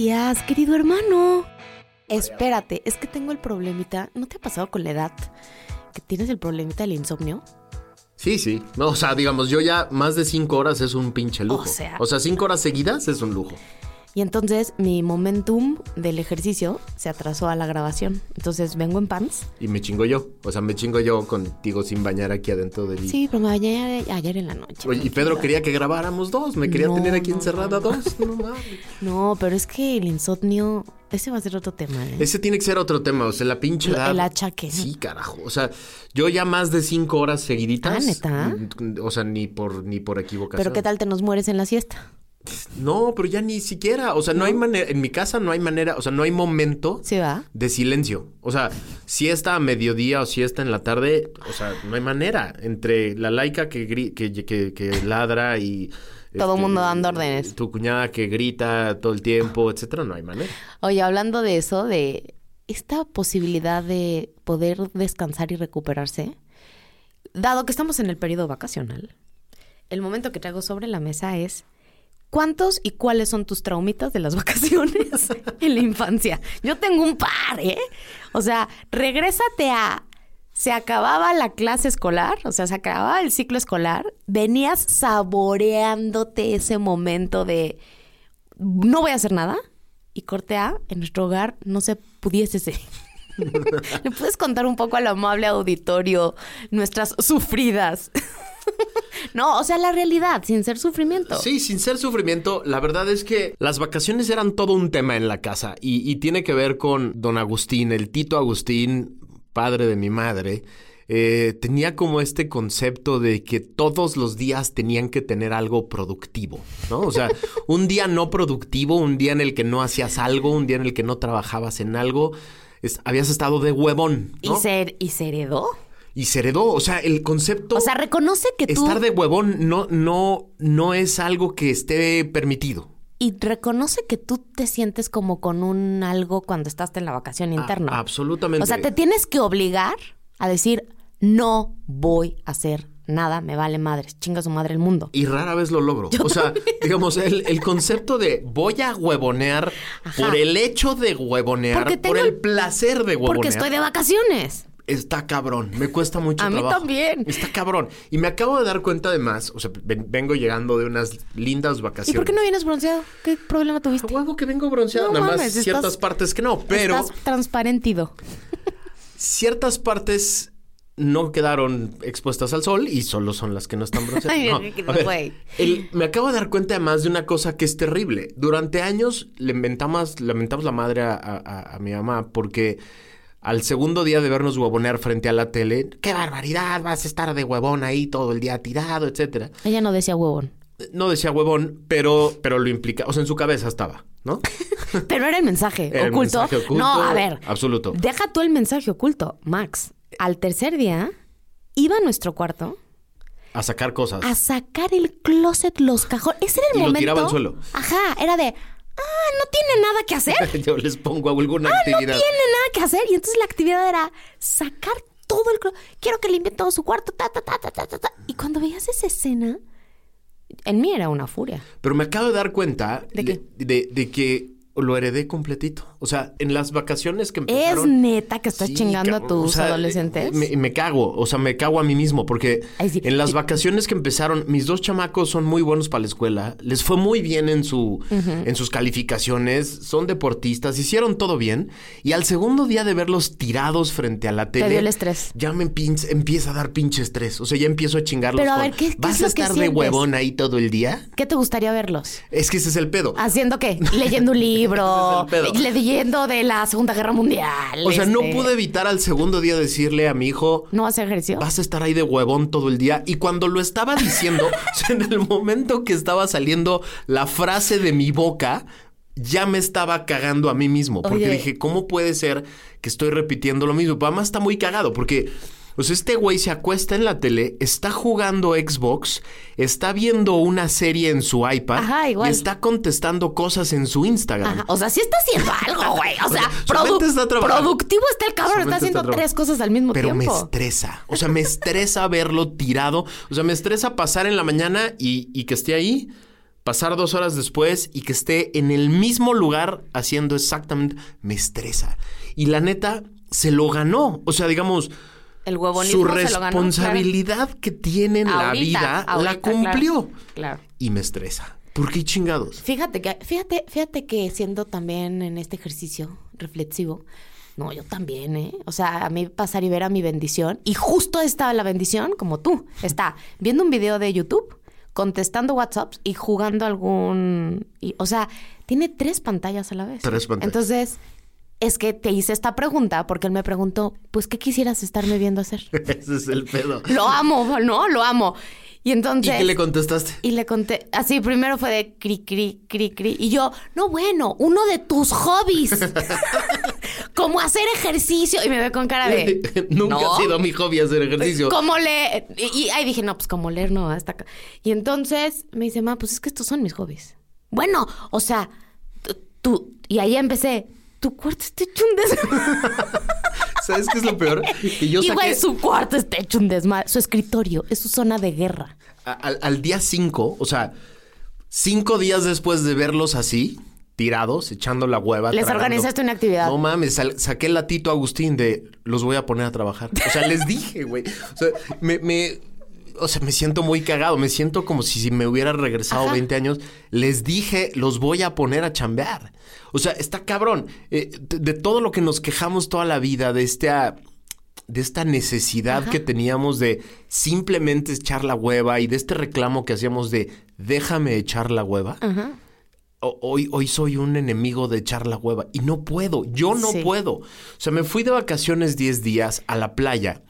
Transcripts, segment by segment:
Días, querido hermano. Espérate, es que tengo el problemita. ¿No te ha pasado con la edad que tienes el problemita del insomnio? Sí, sí. No, o sea, digamos, yo ya más de cinco horas es un pinche lujo. O sea- o sea cinco horas seguidas es un lujo. Y entonces mi momentum del ejercicio se atrasó a la grabación. Entonces vengo en pants. Y me chingo yo. O sea, me chingo yo contigo sin bañar aquí adentro del... Sí, pero me bañé ayer en la noche. Oye, y Pedro quería que grabáramos dos. Me quería No, tener aquí no, encerrada no. dos. No mames. No, pero es que el insomnio, ese va a ser otro tema. ¿eh? Ese tiene que ser otro tema. O sea, la pinche El- edad. el achaque. Sí, carajo. O sea, yo ya más de cinco horas seguiditas. Ah, ¿neta? mm, O sea, ni por, ni por equivocación. Pero ¿qué tal te nos mueres en la siesta? No, pero ya ni siquiera. O sea, no, hay manera. En mi casa no hay manera. O sea, no hay momento ¿Sí va? de silencio. O sea, si está a mediodía o si está en la tarde, o sea, no hay manera. Entre la laica que, gri- que, que, que ladra y. este, Todo mundo dando órdenes. Tu cuñada que grita todo el tiempo, etcétera, no hay manera. Oye, hablando de eso, de esta posibilidad de poder descansar y recuperarse, dado que estamos en el periodo vacacional, el momento que traigo sobre la mesa es ¿cuántos y cuáles son tus traumitas de las vacaciones en la infancia? Yo tengo un par, ¿eh? O sea, regrésate a se acababa la clase escolar, o sea, se acababa el ciclo escolar, venías saboreándote ese momento de no voy a hacer nada y corte A, en nuestro hogar no se pudiese ser. ¿Le puedes contar un poco al amable auditorio nuestras sufridas? no, o sea, la realidad, sin ser sufrimiento. Sí, sin ser sufrimiento, la verdad es que las vacaciones eran todo un tema en la casa y, y tiene que ver con don Agustín, el Tito Agustín, padre de mi madre. eh, tenía como este concepto de que todos los días tenían que tener algo productivo, ¿no? O sea, un día no productivo, un día en el que no hacías algo, un día en el que no trabajabas en algo, es- habías estado de huevón, ¿no? ¿Y, se, ¿Y se heredó? Y se heredó, o sea, el concepto... O sea, reconoce que tú... Estar de huevón no, no, no es algo que esté permitido. Y reconoce que tú te sientes como con un algo cuando estás en la vacación interna. A- absolutamente. O sea, te tienes que obligar a decir, no voy a hacer nada, me vale madres, chinga su madre el mundo. Y rara vez lo logro. o sea, digamos, el, el concepto de voy a huevonear Ajá. por el hecho de huevonear, Porque por tengo el- placer de huevonear. Porque estoy de vacaciones. Está cabrón, me cuesta mucho A mí trabajo. también. Está cabrón. Y me acabo de dar cuenta además, o sea, ven- vengo llegando de unas lindas ¿Y vacaciones. por qué no vienes bronceado? ¿Qué problema A tuviste? huevo que vengo bronceado, No nada más ciertas partes que no, pero Estás transparentido. ciertas partes no quedaron expuestas al sol y solo son las que no están bronceadas. Ay, No, a ver, el- me acabo de dar cuenta además de una cosa que es terrible. Durante años le mentamos, lamentamos la madre a, a- a mi mamá porque al segundo día de vernos huevonear frente a la tele, ¡qué barbaridad! Vas a estar de huevón ahí todo el día tirado, etcétera. Ella no decía huevón. No decía huevón, pero, pero lo implica, o sea, en su cabeza estaba, ¿no? Pero era el mensaje Era el oculto. mensaje oculto, No, a ver. absoluto. Deja tú el mensaje oculto, Max. Al tercer día, iba a nuestro cuarto A sacar cosas. a sacar el closet, los cajones. Ese era el Y lo momento. tiraba al suelo. Ajá, era de, ah, no tiene nada que hacer. Yo les pongo alguna Ah, no actividad. tiene nada que hacer. Y entonces la actividad era sacar todo el. Quiero que limpie todo su cuarto, ta, ta, ta, ta, ta, ta. Y cuando veías esa escena, en mí era una furia. Pero me acabo de dar cuenta de, de que lo heredé completito. O sea, en las vacaciones que ¿Es empezaron... neta que estás Sí, chingando a tus O sea, adolescentes? Me, me cago, o sea, me cago a mí mismo porque Ay, sí. en las vacaciones que empezaron, mis dos chamacos son muy buenos para la escuela, les fue muy bien en su en sus calificaciones, son deportistas, hicieron todo bien y al segundo día de verlos tirados frente a la tele, dio el estrés. Ya me empieza a dar pinche estrés, o sea, ya empiezo a chingarlos. Pero a con, ver, ¿qué- qué ¿Vas es lo a que estar de huevón ahí todo el día? ¿Qué te gustaría verlos? Es que ese es el pedo. ¿Haciendo qué? Leyendo un libro, Pedo. leyendo de la Segunda Guerra Mundial. O sea, no este, pude evitar al segundo día decirle a mi hijo, ¿No hacer ejercicio? vas a estar ahí de huevón todo el día. Y cuando lo estaba diciendo, en el momento que estaba saliendo la frase de mi boca, ya me estaba cagando a mí mismo. Porque Oye. dije, ¿cómo puede ser que estoy repitiendo lo mismo? Además está muy cagado porque... O sea, este güey se acuesta en la tele, está jugando Xbox, está viendo una serie en su iPad Ajá, igual. y está contestando cosas en su Instagram. Ajá, O sea, sí está haciendo algo, güey. O sea, produ- está productivo está el cabrón. Está haciendo está tres cosas al mismo Pero me tiempo. estresa. O sea, me estresa verlo tirado. O sea, me estresa pasar en la mañana y, y que esté ahí, pasar dos horas después y que esté en el mismo lugar haciendo exactamente. Me estresa. Y la neta, se lo ganó. O sea, digamos, El huevonismo su se lo ganó, claro. responsabilidad que tiene en la vida ahorita, la cumplió. Claro. claro. Y me estresa. ¿Por qué chingados? Fíjate que, fíjate, fíjate que siendo también en este ejercicio reflexivo, no, yo también, ¿eh? O sea, a mí pasar y ver a mi bendición, y justo estaba la bendición, como tú, está viendo un video de YouTube, contestando WhatsApps y jugando algún... y- o sea, tiene tres pantallas a la vez. Tres pantallas. Entonces, es que te hice esta pregunta porque él me preguntó, pues, ¿qué quisieras estarme viendo hacer? Ese es el pedo. Lo amo, ¿no? Lo amo. Y ¿Y entonces... qué le contestaste? Y le conté, así primero fue de cri, cri, cri, cri. Y yo, no, bueno, uno de tus hobbies. Como hacer ejercicio. Y me ve con cara de. Nunca "No". ha sido mi hobby hacer ejercicio. Como leer. Y, y ahí dije, no, pues como leer no, hasta acá. Y entonces me dice, ma, pues es que estos son mis hobbies. Bueno, o sea, tú- tú. Y ahí empecé. Tu cuarto está hecho un desmadre. ¿Sabes qué es lo peor? Que yo y güey, saqué su cuarto está hecho un desmadre. Su escritorio es su zona de guerra. al, al día 5, o sea, cinco días después de verlos así, tirados, echando la hueva. Les tragando. organizaste una actividad. No mames, sal- saqué el latito a Agustín de los voy a poner a trabajar. O sea, les dije, güey. O sea, me, me- o sea, me siento muy cagado. Me siento como si, si me hubiera regresado Ajá. 20 años. Les dije, los voy a poner a chambear. O sea, está cabrón. Eh, de, todo lo que nos quejamos toda la vida, de esta, de esta necesidad Ajá. que teníamos de simplemente echar la hueva y de este reclamo que hacíamos de déjame echar la hueva. Ajá. Hoy, hoy soy un enemigo de echar la hueva y no puedo, yo no Sí. puedo. O sea, me fui de vacaciones 10 días a la playa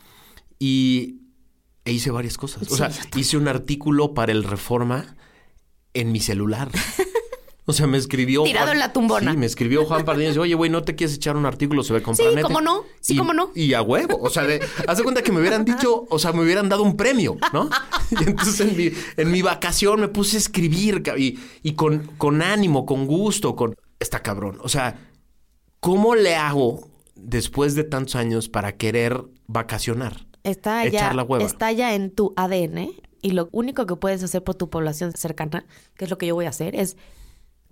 y e hice varias cosas. O Sí, sea, hice un artículo para el Reforma en mi celular. O sea, me escribió. Tirado en la tumbona. Sí, me escribió Juan Pardines. Dice, Oye, güey, ¿no te quieres echar un artículo sobre Compranet? cómo no. Sí, Y- cómo no. Y a huevo. O sea, de, haz de cuenta que me hubieran dicho, o sea, me hubieran dado un premio, ¿no? Y entonces en mi, en mi vacación me puse a escribir y, y con, con ánimo, con gusto, con. Está cabrón. O sea, ¿cómo le hago después de tantos años para querer vacacionar? Está Echar ya, la hueva. está ya en tu ADN y lo único que puedes hacer por tu población cercana, que es lo que yo voy a hacer, es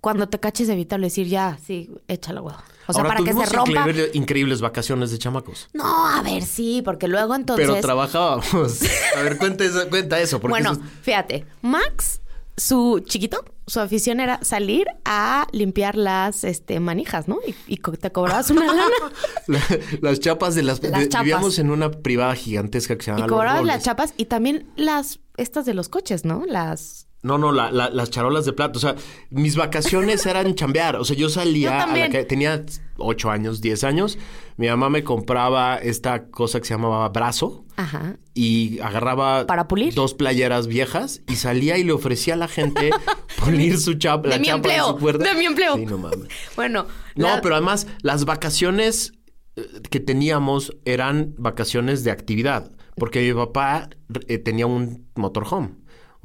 cuando te caches evitarlo decir ya, sí, echa la hueva. O sea, Ahora, para que se rompa. increíble- increíbles vacaciones de chamacos. No, a ver, sí, porque luego entonces. Pero trabajábamos. A ver, cuenta eso. Cuenta eso porque bueno, eso fíjate, Max, su chiquito, su afición era salir a limpiar las este, manijas, ¿no? Y, y co- te cobrabas una lana. La- las chapas de las... Las de- chapas. Vivíamos en una privada gigantesca que se llama y cobrabas las chapas y también las estas de los coches, ¿no? Las No, no, la- la- las charolas de plata. O sea, mis vacaciones eran chambear. O sea, yo salía Yo a la calle. Tenía 8 años, 10 años. Mi mamá me compraba esta cosa que se llamaba brazo. Ajá. Y agarraba ¿Para pulir? dos playeras viejas y salía y le ofrecía a la gente pulir su chapa, De mi chapa empleo, su de mi empleo. Sí, no mames. Bueno, No, la- pero además las vacaciones eh, que teníamos eran vacaciones de actividad, porque mi papá eh, tenía un motorhome,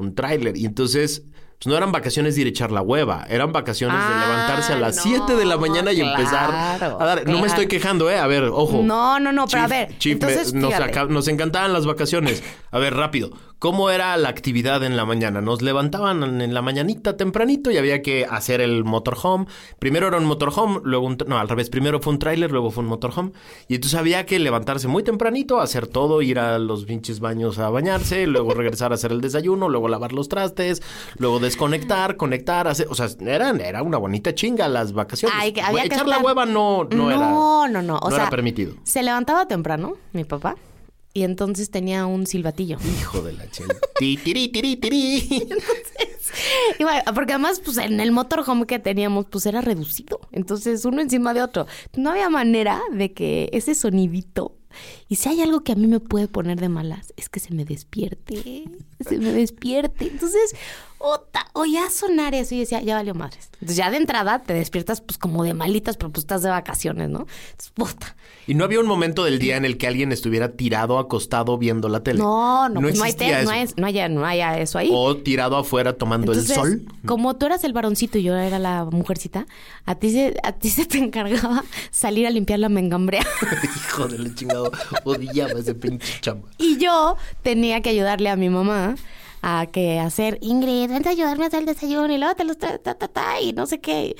un tráiler, y entonces pues, no eran vacaciones de ir a echar la hueva, eran vacaciones de Ah, levantarse a las no, 7 de la mañana y claro, empezar a dar. No me estoy quejando, ¿eh? A ver, ojo. No, no, no, pero a ver, Chief, me- entonces, nos encantaban las vacaciones. A ver, rápido. ¿Cómo era la actividad en la mañana? Nos levantaban en la mañanita tempranito y había que hacer el motorhome. Primero era un motorhome, luego un... No, al revés. Primero fue un tráiler, luego fue un motorhome. Y entonces había que levantarse muy tempranito, hacer todo, ir a los pinches baños a bañarse, luego regresar a hacer el desayuno, luego lavar los trastes, luego desconectar, conectar, hacer... O sea, eran, era una bonita chinga las vacaciones. Ay, que había que Echar la estar- hueva no, no, no, era... no, no. O no sea, era permitido. Se levantaba temprano, mi papá, y entonces tenía un silbatillo. Hijo de la chela. Ti, tiri, tiri, tiri. Y bueno, porque además, pues en el motorhome que teníamos, pues era reducido. Entonces, uno encima de otro. No había manera de que ese sonidito. Y si hay algo que a mí me puede poner de malas, es que se me despierte. Se me despierte. Entonces, ota, oía sonar eso y decía, ya valió madres. Entonces, ya de entrada te despiertas, pues como de malitas, pero pues estás de vacaciones, ¿no? Entonces, puta. Y no había un momento del día en el que alguien estuviera tirado, acostado, viendo la tele. No, no, pues no hay, existía te- no, eso. hay, no, haya, no haya eso ahí. O tirado afuera tomando Entonces, el sol. como tú eras el varoncito y yo era la mujercita, a ti se, a ti se te encargaba salir a limpiar la mengambrea. Hijo de la chingado. Ese pinche chamba. y yo tenía que ayudarle a mi mamá a que hacer, Ingrid, vente a ayudarme a hacer el desayuno y luego te los ta, ta, ta, ta, y no sé qué.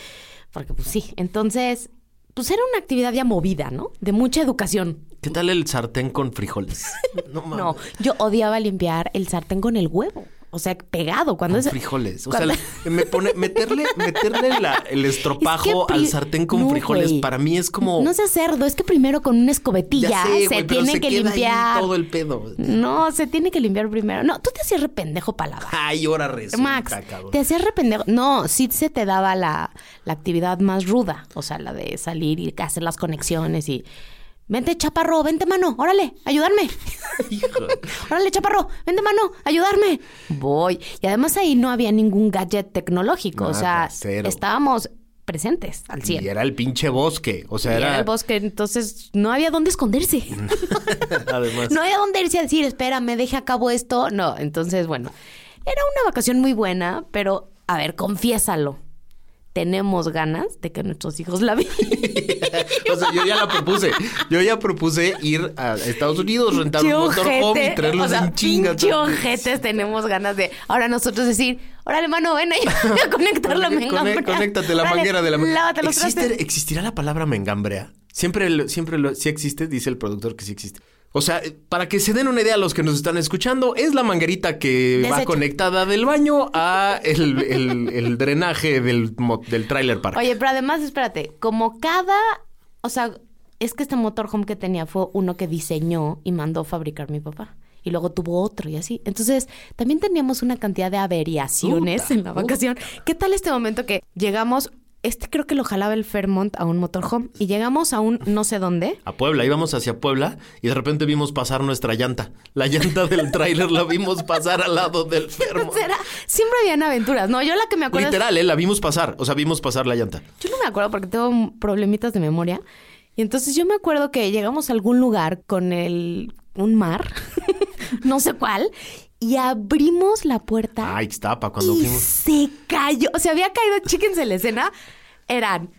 Porque pues sí, entonces, pues era una actividad ya movida, ¿no? De mucha educación. ¿Qué tal el sartén con frijoles? No mames. No, yo odiaba limpiar el sartén con el huevo. O sea, pegado. Cuando Con es, frijoles. O sea, me pone, meterle, meterle la- el estropajo Es que pri- al sartén con no, frijoles para mí es como. No seas cerdo, es que primero con una escobetilla sé, se pero tiene se que queda ahí limpiar. todo el pedo. No, se tiene que limpiar primero. No, tú te hacías rependejo para lavar. Ay, ahora resulta, Max, cabrón. te hacías rependejo. No, sí se te daba la, la actividad más ruda. O sea, la de salir y hacer las conexiones y. Vente, chaparro, vente, mano, órale, ayudarme. Órale, chaparro, vente, mano, ayudarme. Voy. Y además ahí no había ningún gadget tecnológico. o sea, cero. estábamos presentes al 100. Y era el pinche bosque. O sea, Y era. era el bosque, entonces no había dónde esconderse. Además. No había dónde irse a decir, espérame, deje a cabo esto. No, entonces, bueno, era una vacación muy buena, pero, a ver, confiésalo. Tenemos ganas de que nuestros hijos la vivan. O sea, yo ya la propuse. Yo ya propuse ir a Estados Unidos, rentar un motorhome y traerlos O sea, en chinga. tenemos ganas de ahora nosotros decir, órale, mano, ven ahí a conectar la mengambrea. Conéctate la manguera de la Lávate los ¿Existe- trastes. ¿Existirá la palabra mengambrea? Siempre, lo- siempre lo, sí existe, dice el productor que sí existe. O sea, para que se den una idea a los que nos están escuchando, es la manguerita que va conectada del baño a el, el- el drenaje del, del trailer park. Oye, pero además, espérate, como cada, o sea, es que este motorhome que tenía fue uno que diseñó y mandó fabricar mi papá. Y luego tuvo otro y así. Entonces, también teníamos una cantidad de averiaciones Puta, en la vacación. ¿Qué tal este momento que llegamos? Este creo que lo jalaba el Fairmont a un motorhome y llegamos a un no sé dónde. A Puebla, íbamos hacia Puebla y de repente vimos pasar nuestra llanta. La llanta del tráiler la vimos pasar al lado del. Será- Siempre habían aventuras. No, yo la que me acuerdo. es- Literal, ¿eh? La vimos pasar. O sea, vimos pasar la llanta. Yo no me acuerdo porque tengo problemitas de memoria. Y entonces yo me acuerdo que llegamos a algún lugar con el un mar, no sé cuál, y abrimos la puerta Ay, Ixtapa, cuando y fuimos. se cayó. Se había caído, chíquense la escena. Eran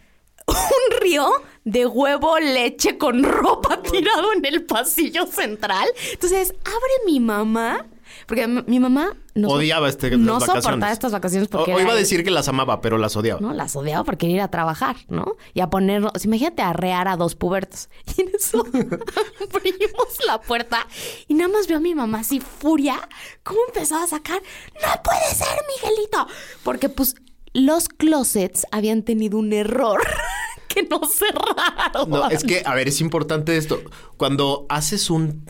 un río de huevo, leche con ropa tirado en el pasillo central. Entonces abre mi mamá, porque mi mamá no, Odiaba este, las no vacaciones. soportaba estas vacaciones porque O, o iba a decir que las amaba, pero las odiaba. ¿no? Las odiaba porque ir a trabajar, ¿no? Y a poner, o sea, imagínate arrear a dos pubertos. Y en eso abrimos la puerta y nada más veo a mi mamá así furia, cómo empezaba a sacar, no puede ser, Miguelito, porque pues los closets habían tenido un error que no cerraron. No, es que, a ver, es importante esto. Cuando haces un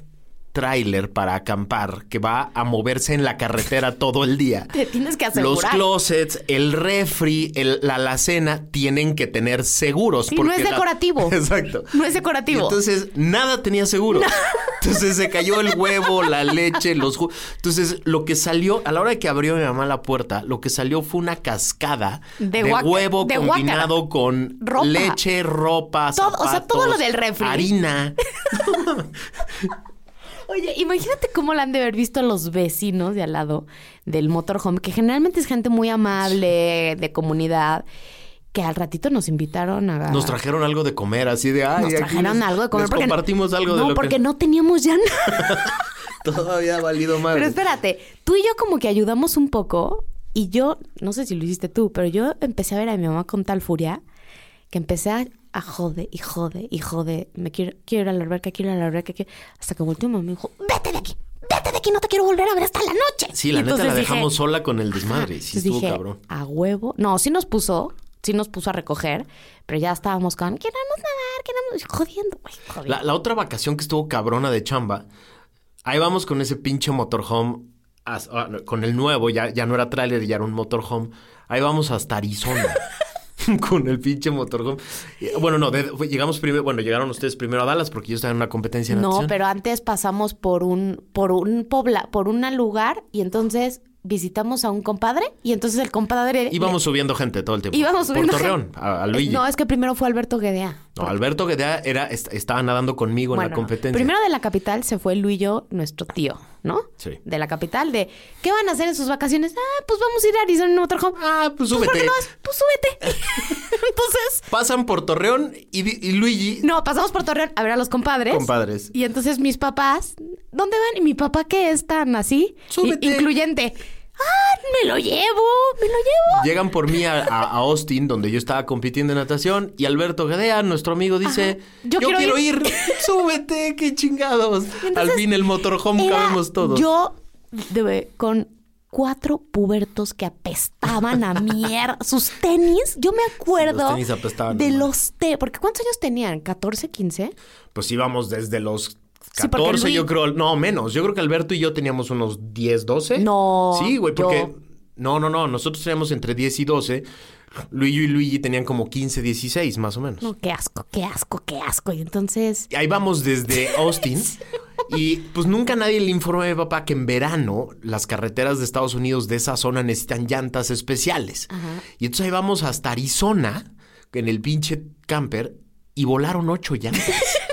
tráiler para acampar que va a moverse en la carretera todo el día. Te tienes que Los asegurar. closets, el refri, el- la alacena tienen que tener seguros. Sí, no es la- decorativo. Exacto. No es decorativo. Y entonces, nada tenía seguro. Entonces se cayó el huevo, la leche, los jugos. Entonces, lo que salió, a la hora que abrió mi mamá la puerta, lo que salió fue una cascada De huevo de combinado con Ropa. leche, ropa, Todo- o sea, todo lo zapatos, del refri. Harina. Oye, imagínate cómo la han de haber visto los vecinos de al lado del motorhome, que generalmente es gente muy amable, de comunidad. que al ratito nos invitaron a... Nos trajeron algo de comer, así de, ay, nos trajeron les- algo de comer. porque- compartimos algo no, de lo porque que no teníamos ya nada. todavía ha valido más. Pero espérate, tú y yo como que ayudamos un poco y yo, no sé si lo hiciste tú, pero yo empecé a ver a mi mamá con tal furia que empecé a, a jode y jode y jode. Me quiero, quiero ir a la alberca, quiero ir a la alberca, quiero- hasta que volteó mi mamá y me dijo, vete de aquí, vete de aquí, no te quiero volver a ver hasta la noche. Sí, la Y neta la dije- dejamos sola con el desmadre. Sí, entonces estuvo dije, cabrón. a huevo. No, sí nos puso, sí nos puso a recoger, pero ya estábamos con, queremos nadar, queremos, jodiendo, güey, jodiendo. La, la otra vacación que estuvo cabrona de chamba, ahí vamos con ese pinche motorhome, ah, con el nuevo, ya, ya no era tráiler, ya era un motorhome. Ahí vamos hasta Arizona. con el pinche motorhome. Y, Bueno, no, de- llegamos primero, bueno, llegaron ustedes primero a Dallas porque yo estaba en una competencia de No, natación. pero antes pasamos por un, por un pobla, por un lugar y entonces visitamos a un compadre y entonces el compadre Íbamos subiendo gente todo el tiempo. íbamos subiendo Por Torreón, gente. a, a Luigi. No, es que primero fue Alberto Guedea. No, Alberto Guedea era, est- estaba nadando conmigo en la competencia. primero de la capital se fue Luillo, nuestro tío, ¿no? Sí. De la capital, de ¿qué van a hacer en sus vacaciones? Ah, pues vamos a ir a Arizona en motorhome. Ah, pues ¿por qué súbete. no vas? Pues súbete. entonces, Pasan por Torreón y, y Luigi, no, pasamos por Torreón a ver a los compadres. compadres. Y entonces mis papás, ¿dónde van? Y mi papá que es tan así, Súbete. incluyente. Ah, me lo llevo, me lo llevo. Llegan por mí a, Austin, donde yo estaba compitiendo en natación, y Alberto Gadea, nuestro amigo, dice. Yo, Yo quiero quiero ir". ir, súbete, qué chingados. Entonces Al fin el motorhome Era cabemos todos. Yo de- con cuatro pubertos que apestaban a mierda. Sus tenis, yo me acuerdo Los tenis apestaban, de no los te, porque ¿cuántos años tenían? ¿14, 15? Pues íbamos desde los 14, Luis- yo creo, no, menos. Yo creo que Alberto y yo teníamos unos 10, 12. No, Sí, güey, porque. yo- No, no, no. Nosotros teníamos entre 10 y 12. Luigi y Luigi tenían como 15, 16, más o menos. No, qué asco, qué asco, qué asco. Y entonces, Ahí vamos desde Austin. Y pues nunca nadie le informó a mi papá que en verano las carreteras de Estados Unidos de esa zona necesitan llantas especiales. Y entonces ahí vamos hasta Arizona, en el pinche camper, y volaron ocho llantas.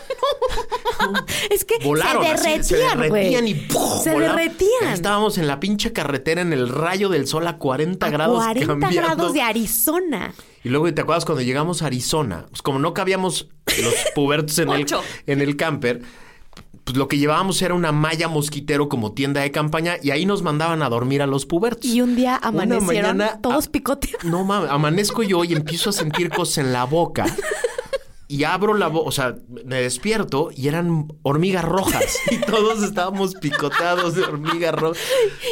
es que Volaron, se así, derretían, se derretían y. Se volaron. derretían. Ahí estábamos en la pinche carretera en el rayo del sol a 40 A grados 40 cambiando. grados de Arizona. Y luego, ¿te acuerdas cuando llegamos a Arizona? Pues como no cabíamos los pubertos en, el, en el camper, pues lo que llevábamos era una malla mosquitero como tienda de campaña y ahí nos mandaban a dormir a los pubertos. Y un día amanecieron mañana, todos ah, picoteados. No mames, amanezco yo y empiezo a sentir cosas en la boca. Y abro la boca, o sea, me despierto y eran hormigas rojas. Y todos estábamos picoteados de hormigas rojas.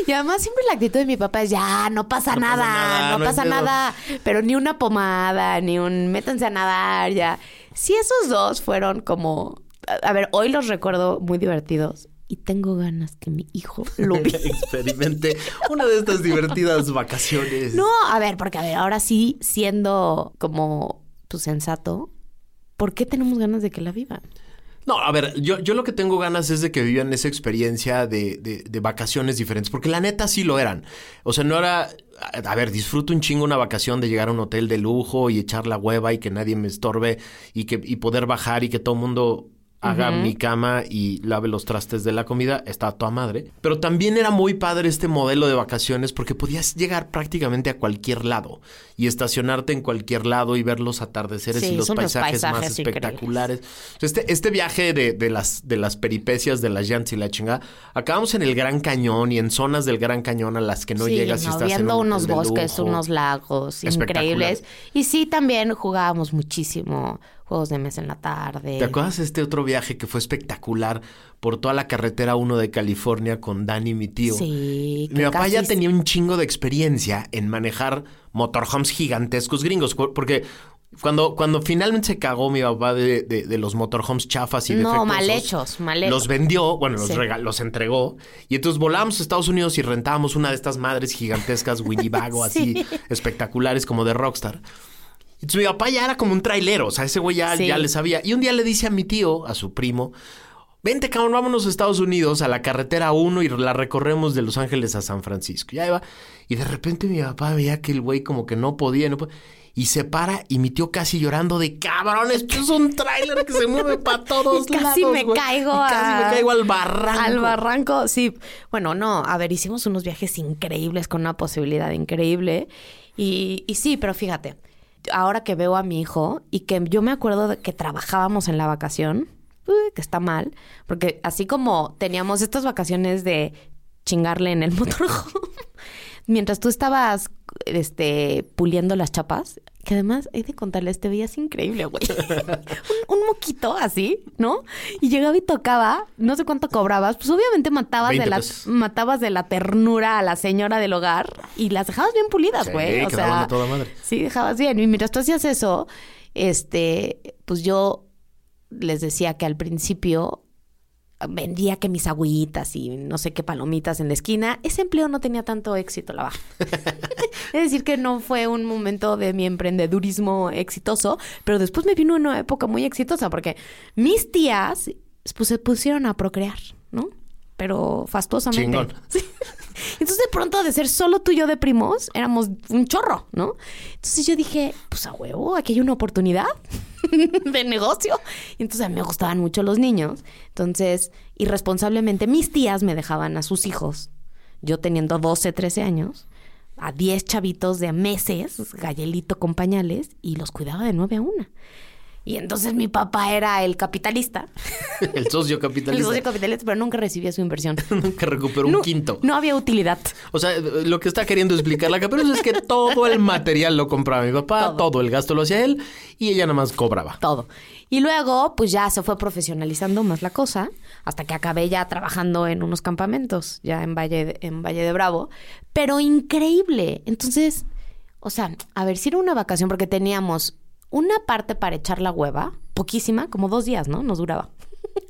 Y además siempre la actitud de mi papá es ya, no pasa No pasa nada, no, pasa pedo". nada, pero ni una pomada, ni un métanse a nadar, ya. Sí, esos dos fueron como, a, ver, hoy los recuerdo muy divertidos y tengo ganas que mi hijo lo vea. Experimenté una de estas divertidas vacaciones. No, a ver, porque a ver, ahora sí, siendo como tu sensato, ¿por qué tenemos ganas de que la vivan? No, a ver, yo, yo lo que tengo ganas es de que vivan esa experiencia de, de- de vacaciones diferentes, porque la neta sí lo eran. O sea, no era, a, ver, disfruto un chingo una vacación de llegar a un hotel de lujo y echar la hueva y que nadie me estorbe y, que, y poder bajar y que todo el mundo haga mi cama y lave los trastes de la comida, está toda madre. Pero también era muy padre este modelo de vacaciones porque podías llegar prácticamente a cualquier lado y estacionarte en cualquier lado y ver los atardeceres Sí, y los paisajes, más espectaculares. Este, este viaje de, de las, de las peripecias de las llantas y la chingada, acabamos en el Gran Cañón y en zonas del Gran Cañón a las que no sí, llegas y no, estás en viendo un unos bosques, lujo. unos lagos increíbles. Y sí, también jugábamos muchísimo juegos de mesa en la tarde. ¿Te acuerdas de este otro viaje que fue espectacular por toda la carretera 1 de California con Dani, mi tío? Sí. Mi papá ya tenía un chingo de experiencia en manejar motorhomes gigantescos gringos, porque cuando, cuando finalmente se cagó mi papá de, de- de los motorhomes chafas y No, defectuosos, mal hechos, mal hechos. Los vendió, bueno, los, Sí. rega- los entregó, y entonces volábamos a Estados Unidos y rentábamos una de estas madres gigantescas Winnebago así Sí. espectaculares como de Rockstar. Entonces mi papá ya era como un trailero, o sea, ese güey ya, Sí. ya le sabía. Y un día le dice a mi tío, a su primo, vente cabrón, vámonos a Estados Unidos, a la carretera 1 y la recorremos de Los Ángeles a San Francisco. Y ahí va. Y de repente mi papá veía que el güey como que no podía, no podía. Y se para y mi tío casi llorando de cabrón, esto es un tráiler que se mueve para todos Y casi lados, me güey". caigo Y casi me caigo al barranco. Al barranco, sí. Bueno, no, a ver, hicimos unos viajes increíbles con una posibilidad increíble. Y, y sí, pero fíjate, ahora que veo a mi hijo y que yo me acuerdo de que trabajábamos en la vacación, que está mal, porque así como teníamos estas vacaciones de chingarle en el motorhome, mientras tú estabas este, puliendo las chapas, que además, hay de contarles, te veías increíble, güey. un, un moquito así, ¿no? Y llegaba y tocaba, no sé cuánto cobrabas, pues obviamente matabas de 20 la, pesos. matabas de la ternura a la señora del hogar y las dejabas bien pulidas, Sí, güey. o quedaban sea, a toda madre. Sí, dejabas bien. Y mientras tú hacías eso, este, pues yo les decía que al principio vendía que mis agüitas y no sé qué palomitas en la esquina. Ese empleo no tenía tanto éxito, la baja. es decir, que no fue un momento de mi emprendedurismo exitoso, pero después me vino una época muy exitosa porque mis tías pues, se pusieron a procrear, ¿no? Pero fastuosamente. Chingón. Sí. Entonces, de pronto, de ser solo tú y yo de primos, éramos un chorro, ¿no? Entonces yo dije, pues a huevo, aquí hay una oportunidad de negocio. Y entonces a mí me gustaban mucho los niños. Entonces, irresponsablemente, mis tías me dejaban a sus hijos, yo teniendo 12, 13 años, a 10 chavitos de meses, gallelito con pañales, y los cuidaba de 9 a 1. Y entonces mi papá era el capitalista, El socio el capitalista. socio capitalista, pero nunca recibía su inversión. Nunca recuperó un quinto. No había utilidad. O sea, lo que está queriendo explicar la Caperuza es que todo el material lo compraba mi papá, Todo. todo, el gasto lo hacía él y ella nada más cobraba. todo. Y luego, pues ya se fue profesionalizando más la cosa, hasta que acabé ya trabajando en unos campamentos, ya en Valle de, en Valle de Bravo. Pero increíble. Entonces, o sea, a ver, si era una vacación, porque teníamos una parte para echar la hueva, poquísima, como dos días, ¿no? Nos duraba.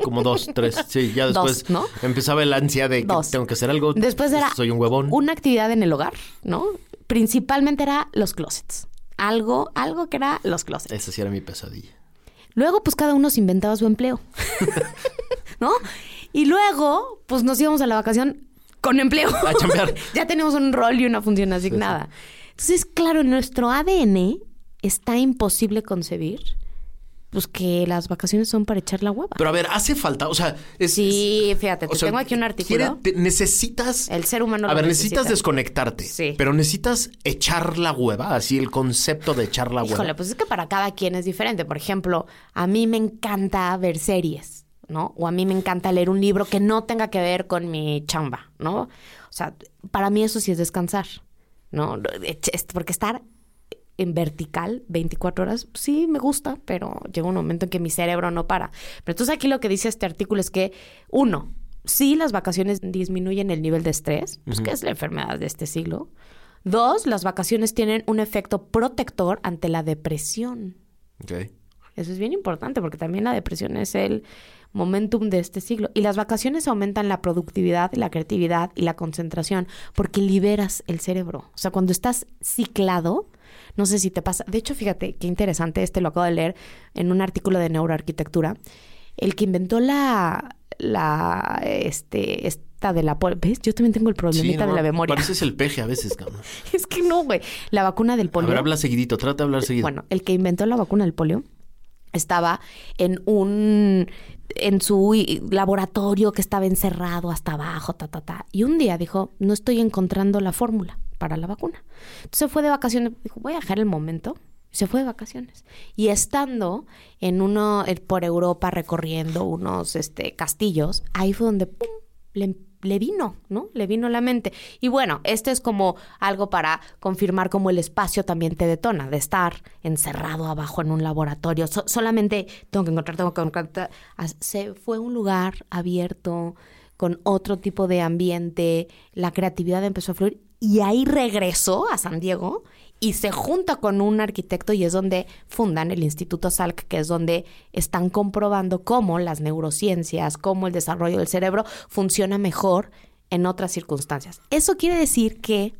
Como dos, tres. Sí, ya Dos, después ¿no? empezaba el ansia de que Dos. tengo que hacer algo. Después era Soy un huevón. una actividad en el hogar, ¿no? Principalmente era los closets. Algo, algo que era los closets. Esa sí era mi pesadilla. Luego, pues cada uno se inventaba su empleo. ¿No? Y luego, pues nos íbamos a la vacación con empleo. A ya tenemos un rol y una función asignada. Entonces, claro, nuestro ADN está imposible concebir pues que las vacaciones son para echar la hueva. Pero a ver, hace falta, o sea, es, Sí, fíjate, te sea, tengo aquí un artículo. quiere- te- necesitas. El ser humano A ver, necesitas necesita. desconectarte. Sí. Pero necesitas echar la hueva, así el concepto de echar la hueva. Híjole, pues es que para cada quien es diferente. Por ejemplo, a mí me encanta ver series, ¿no? O a mí me encanta leer un libro que no tenga que ver con mi chamba, ¿no? O sea, para mí eso sí es descansar, ¿no? Porque estar en vertical 24 horas, sí me gusta, pero llega un momento en que mi cerebro no para. Pero entonces aquí lo que dice este artículo es que, uno, sí las vacaciones disminuyen el nivel de estrés, pues que es la enfermedad de este siglo. Dos, las vacaciones tienen un efecto protector ante la depresión. Eso es bien importante porque también la depresión es el momentum de este siglo. Y las vacaciones aumentan la productividad, la creatividad y la concentración porque liberas el cerebro. O sea, cuando estás ciclado, no sé si te pasa. De hecho, fíjate qué interesante, este lo acabo de leer en un artículo de neuroarquitectura. El que inventó la, la, este, esta de la, ¿ves? Yo también tengo el problemita no, de la memoria. Pareces el peje a veces, cabrón. Es que no, güey. La vacuna del A polio. ver, habla seguidito, trata de hablar seguido. Bueno, el que inventó la vacuna del polio estaba en un en su laboratorio que estaba encerrado hasta abajo, ta, ta, ta. Y un día dijo, no estoy encontrando la fórmula para la vacuna. Entonces fue de vacaciones, dijo, voy a dejar el momento. Se fue de vacaciones. Y estando en uno, eh, por Europa recorriendo unos este, castillos, ahí fue donde ¡pum! le, le vino, ¿no? Le vino la mente. Y bueno, este es como algo para confirmar cómo el espacio también te detona, de estar encerrado abajo en un laboratorio. So- solamente tengo que encontrar, tengo que encontrar. Se fue un lugar abierto, con otro tipo de ambiente, la creatividad empezó a fluir y ahí regresó a San Diego y se junta con un arquitecto y es donde fundan el Instituto Salk, que es donde están comprobando cómo las neurociencias, cómo el desarrollo del cerebro funciona mejor en otras circunstancias. Eso quiere decir que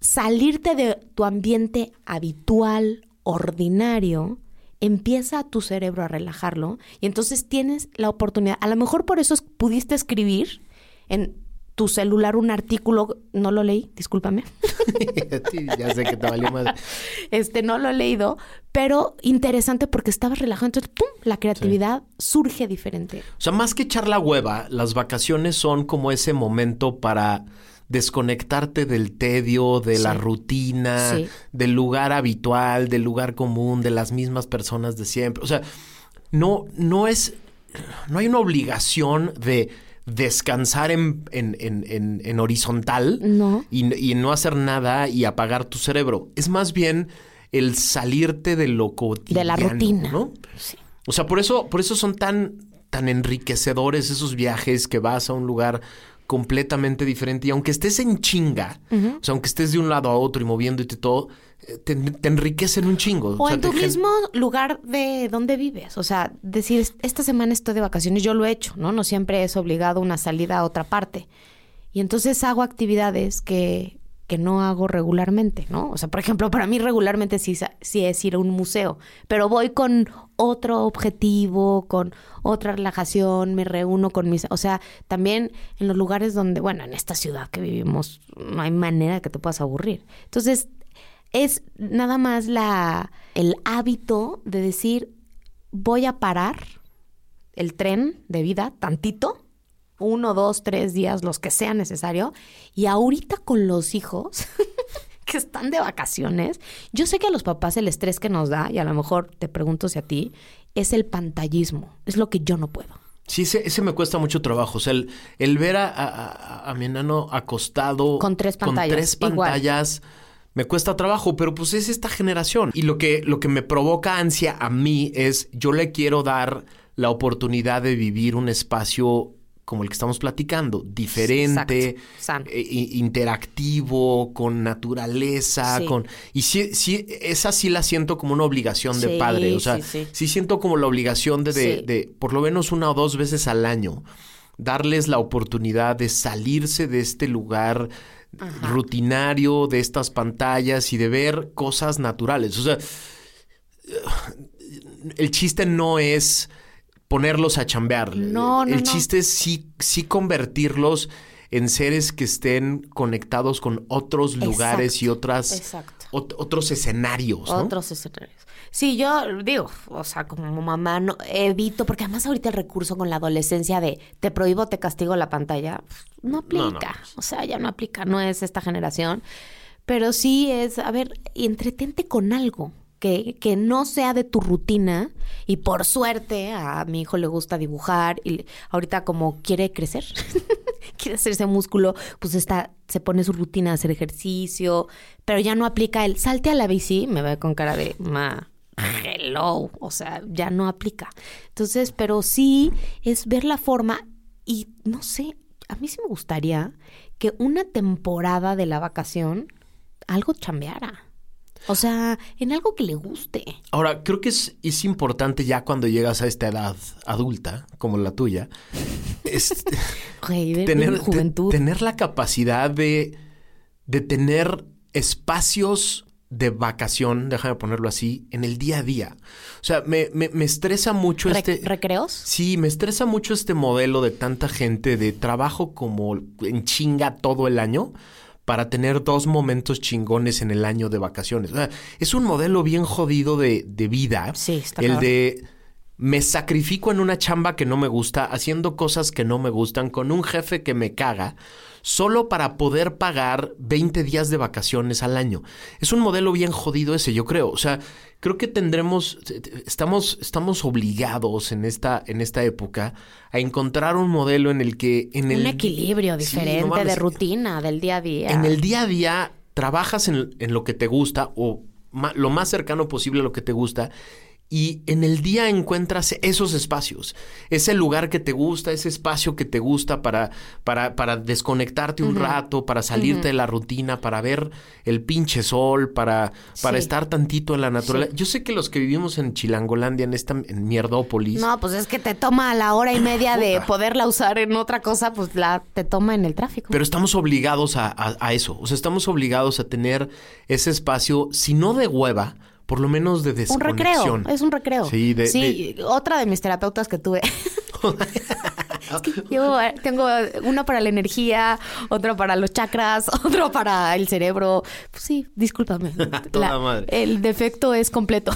salirte de tu ambiente habitual, ordinario, empieza a tu cerebro a relajarlo y entonces tienes la oportunidad, a lo mejor por eso es- pudiste escribir en tu celular un artículo, no lo leí, discúlpame, ya sé que te valió madre. este no lo he leído, pero interesante porque estabas relajado, entonces ¡pum! la creatividad surge diferente. O sea, más que echar la hueva, las vacaciones son como ese momento para desconectarte del tedio, de la rutina, Sí. del lugar habitual, del lugar común, de las mismas personas de siempre. O sea, no, no es, no hay una obligación de descansar en, en- en- en- en horizontal No. y, y no hacer nada y apagar tu cerebro. Es más bien el salirte de lo cotidiano. De la rutina. ¿no? Sí. O sea, por eso, por eso son tan, tan enriquecedores esos viajes que vas a un lugar completamente diferente. Y aunque estés en chinga, o sea, aunque estés de un lado a otro y moviéndote todo, te, te enriquecen un chingo. O sea, en tu mismo lugar de donde vives. O sea, decir, esta semana estoy de vacaciones, yo lo he hecho, ¿no? No siempre es obligado una salida a otra parte. Y entonces hago actividades que, que no hago regularmente, ¿no? O sea, por ejemplo, para mí regularmente sí, sí es ir a un museo, pero voy con otro objetivo, con otra relajación, me reúno con mis... O sea, también en los lugares donde, bueno, en esta ciudad que vivimos, no hay manera que te puedas aburrir. Entonces, es nada más la el hábito de decir voy a parar el tren de vida tantito, uno, dos, tres días, los que sea necesario, y ahorita con los hijos que están de vacaciones, yo sé que a los papás el estrés que nos da, y a lo mejor te pregunto si a ti, es el pantallismo, es lo que yo no puedo. Sí, ese, ese me cuesta mucho trabajo. O sea, el, el ver a, a- a- mi enano acostado Con tres pantallas, Con tres igual. Me cuesta trabajo, pero pues es esta generación. Y lo que, lo que me provoca ansia a mí es, yo le quiero dar la oportunidad de vivir un espacio como el que estamos platicando, diferente, eh, interactivo, con naturaleza, Sí. con... Y sí, sí, esa sí la siento como una obligación de padre. O sea, sí, sí. sí siento como la obligación de, de, por lo menos una o dos veces al año, darles la oportunidad de salirse de este lugar rutinario, de estas pantallas y de ver cosas naturales. O sea, el chiste no es ponerlos a chambear. No, no, El no. chiste es sí, sí convertirlos en seres que estén conectados con otros lugares y otras exacto. Ot- otros escenarios, ¿no? Otros escenarios. Sí, yo digo, o sea, como mamá no evito, porque además ahorita el recurso con la adolescencia de te prohíbo, te castigo la pantalla, no aplica. No, no. O sea, ya no aplica, no es esta generación. Pero sí es, a ver, entretente con algo que, que no sea de tu rutina. Y por suerte, a mi hijo le gusta dibujar y ahorita como quiere crecer, quiere hacerse músculo, pues está, se pone su rutina de hacer ejercicio, pero ya no aplica el salte a la bici, me ve con cara de ma. Hello, o sea, ya no aplica. Entonces, pero sí es ver la forma y no sé, a mí sí me gustaría que una temporada de la vacación algo chambeara. O sea, en algo que le guste. Ahora, creo que es, es importante ya cuando llegas a esta edad adulta, como la tuya, es tener, ven juventud. te- tener la capacidad de, de tener espacios de vacación, déjame ponerlo así, en el día a día. O sea, me, me- me estresa mucho Re- este... ¿Recreos? Sí, me estresa mucho este modelo de tanta gente de trabajo como en chinga todo el año para tener dos momentos chingones en el año de vacaciones. O sea, es un modelo bien jodido de, de vida. Sí, está El de me sacrifico en una chamba que no me gusta, haciendo cosas que no me gustan, con un jefe que me caga, solo para poder pagar 20 días de vacaciones al año. Es un modelo bien jodido ese, yo creo. O sea, creo que tendremos, estamos, estamos obligados en esta, en esta época a encontrar un modelo en el que... En el, Un equilibrio Sí, no diferente mames. de rutina del día a día. En el día a día trabajas en, en lo que te gusta o lo más cercano posible a lo que te gusta y en el día encuentras esos espacios, ese lugar que te gusta, ese espacio que te gusta para, para, para desconectarte un rato, para salirte de la rutina, para ver el pinche sol, para, para Sí. estar tantito en la naturaleza. Yo sé que los que vivimos en Chilangolandia, en esta en Mierdópolis, No, pues es que te toma la hora y media de poderla usar en otra cosa, pues la te toma en el tráfico. Pero estamos obligados a, a- a eso. O sea, estamos obligados a tener ese espacio, si no de hueva, por lo menos de un desconexión. recreo, es un recreo. Sí, de- Sí, otra de mis terapeutas que tuve. Es que yo tengo una para la energía, otra para los chakras, otro para el cerebro. Pues sí, discúlpame. Toda madre. El defecto es completo.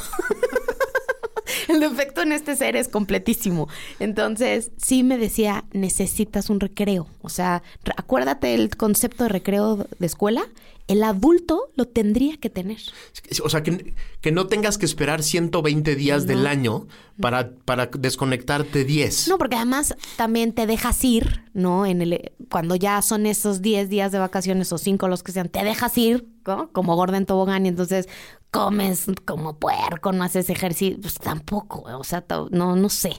el defecto en este ser es completísimo. Entonces, sí me decía, necesitas un recreo. O sea, acuérdate el concepto de recreo de escuela. El adulto lo tendría que tener. O sea, que, que no tengas que esperar 120 días del año para, para desconectarte 10. No, porque además también te dejas ir, ¿no? En el, cuando ya son esos 10 días de vacaciones o 5 los que sean, te dejas ir, ¿no? Como gorda en tobogán y entonces comes como puerco, no haces ejercicio, pues tampoco, o sea, no, no sé.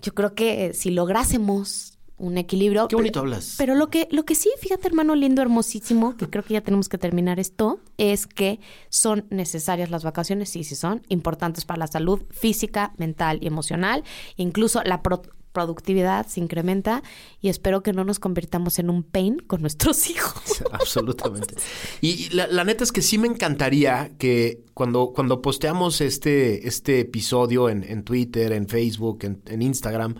Yo creo que si lográsemos un equilibrio... Qué bonito hablas. Pero lo que, lo que sí, fíjate, hermano lindo, hermosísimo, que creo que ya tenemos que terminar esto, es que son necesarias las vacaciones, sí, sí son, importantes para la salud física, mental y emocional. Incluso la pro- productividad se incrementa y espero que no nos convirtamos en un pain con nuestros hijos. Absolutamente. Y y la, la neta es que sí me encantaría que cuando, cuando posteamos este, este episodio en, en Twitter, en Facebook, en, en Instagram,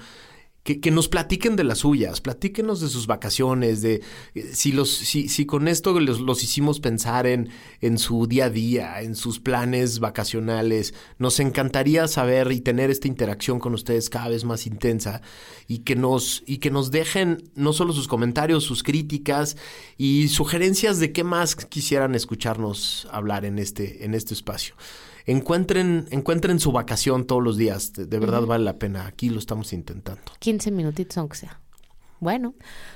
que, que nos platiquen de las suyas, platíquenos de sus vacaciones, de eh, si los, si, si con esto los, los hicimos pensar en, en su día a día, en sus planes vacacionales. Nos encantaría saber y tener esta interacción con ustedes cada vez más intensa y que nos, y que nos dejen no solo sus comentarios, sus críticas y sugerencias de qué más quisieran escucharnos hablar en este, en este espacio. Encuentren, encuentren su vacación todos los días. De, de verdad vale la pena. Aquí lo estamos intentando. 15 minutitos aunque sea. Bueno,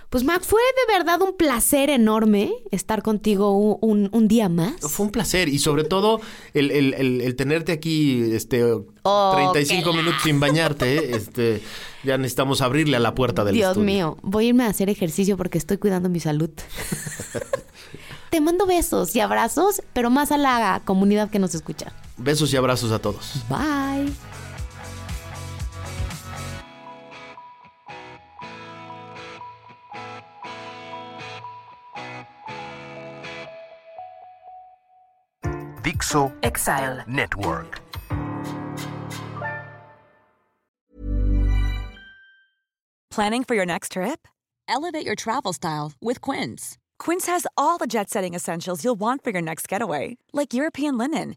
pues Mac, fue de verdad un placer enorme estar contigo un, un- un día más. Fue un placer y sobre todo el, el- el- el tenerte aquí este, 35 que la- minutos sin bañarte. ¿eh? Este, ya necesitamos abrirle a la puerta del Dios estudio. mío, voy a irme a hacer ejercicio porque estoy cuidando mi salud. Te mando besos y abrazos, pero más a la comunidad que nos escucha. Besos y abrazos a todos. Bye. Dixo Exile. Network. Planning for your next trip? Elevate your travel style with Quince. Quince has all the jet setting essentials you'll want for your next getaway, like European linen,